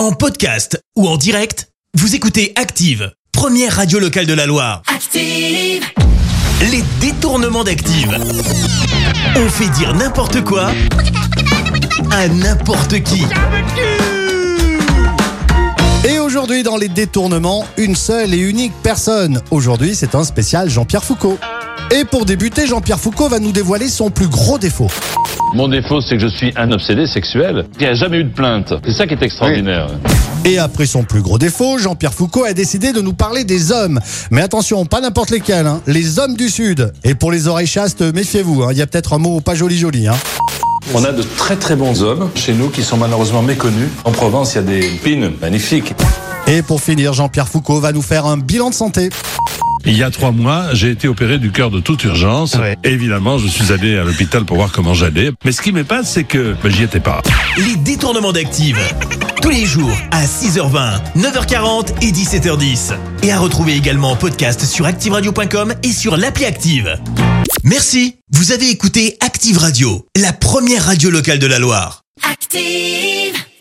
En podcast ou en direct, vous écoutez Active, première radio locale de la Loire. Active. Les détournements d'Active. On fait dire n'importe quoi à n'importe qui. Et aujourd'hui, dans les détournements, une seule et unique personne. Aujourd'hui, c'est un spécial Jean-Pierre Foucault. Et pour débuter, Jean-Pierre Foucault va nous dévoiler son plus gros défaut. Mon défaut, c'est que je suis un obsédé sexuel. Il n'y a jamais eu de plainte. C'est ça qui est extraordinaire. Et après son plus gros défaut, Jean-Pierre Foucault a décidé de nous parler des hommes. Mais attention, pas n'importe lesquels, hein. les hommes du Sud. Et pour les oreilles chastes, méfiez-vous, hein. il y a peut-être un mot pas joli joli. Hein. On a de très très bons hommes chez nous qui sont malheureusement méconnus. En Provence, il y a des pines magnifiques. Et pour finir, Jean-Pierre Foucault va nous faire un bilan de santé. Il y a trois mois, j'ai été opéré du cœur de toute urgence. Ouais. Évidemment, je suis allé à l'hôpital pour voir comment j'allais. Mais ce qui m'épate, c'est que ben, j'y étais pas. Les détournements d'Active. Tous les jours à 6h20, 9h40 et 17h10. Et à retrouver également en podcast sur ActiveRadio.com et sur l'appli Active. Merci. Vous avez écouté Active Radio, la première radio locale de la Loire. Active.